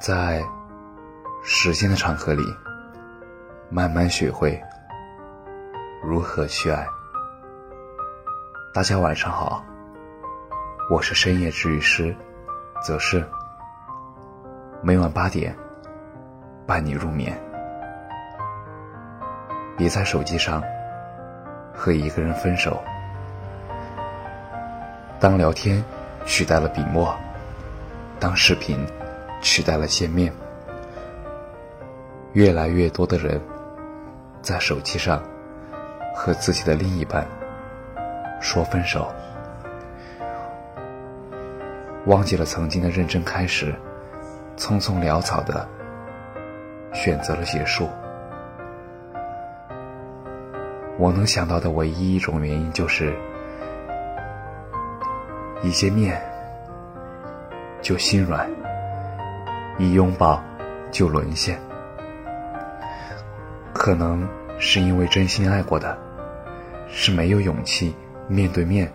在时间的长河里，慢慢学会如何去爱。大家晚上好，我是深夜治愈师，则是每晚八点伴你入眠。别在手机上和一个人分手。当聊天取代了笔墨，当视频。取代了见面，越来越多的人在手机上和自己的另一半说分手，忘记了曾经的认真开始，匆匆潦草的选择了结束。我能想到的唯一一种原因就是，一见面就心软。一拥抱就沦陷，可能是因为真心爱过的，是没有勇气面对面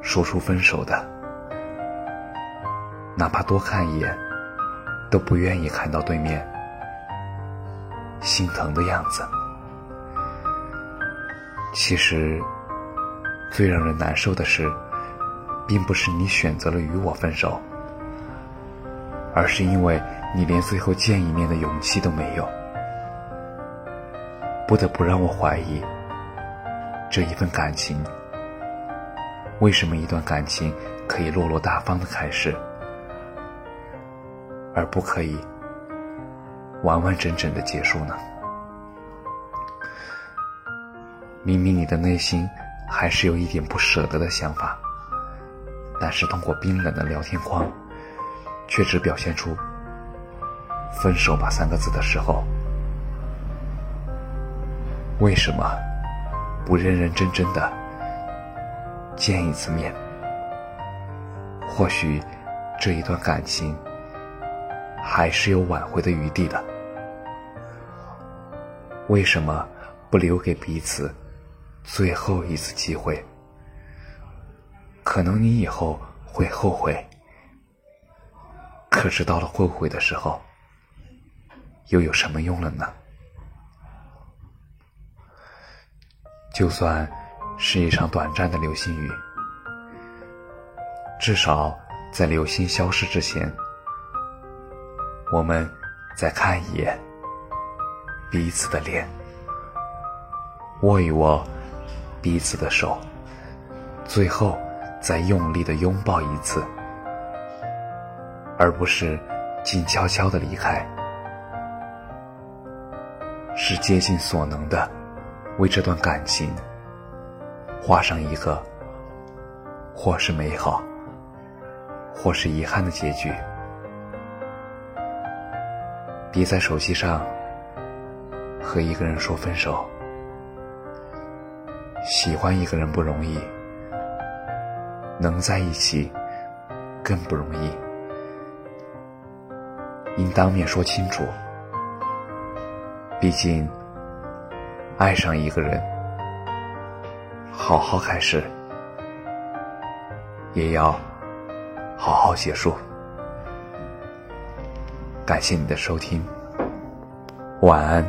说出分手的，哪怕多看一眼，都不愿意看到对面心疼的样子。其实，最让人难受的是，并不是你选择了与我分手，而是因为。你连最后见一面的勇气都没有，不得不让我怀疑，这一份感情，为什么一段感情可以落落大方的开始，而不可以完完整整的结束呢？明明你的内心还是有一点不舍得的想法，但是通过冰冷的聊天框，却只表现出。分手吧三个字的时候，为什么不认认真真的见一次面？或许这一段感情还是有挽回的余地的。为什么不留给彼此最后一次机会？可能你以后会后悔，可是到了后悔的时候。又有什么用了呢？就算是一场短暂的流星雨，至少在流星消失之前，我们再看一眼彼此的脸，握一握彼此的手，最后再用力的拥抱一次，而不是静悄悄的离开。是竭尽所能的，为这段感情画上一个，或是美好，或是遗憾的结局。别在手机上和一个人说分手。喜欢一个人不容易，能在一起更不容易，应当面说清楚。毕竟，爱上一个人，好好开始，也要好好结束。感谢你的收听，晚安。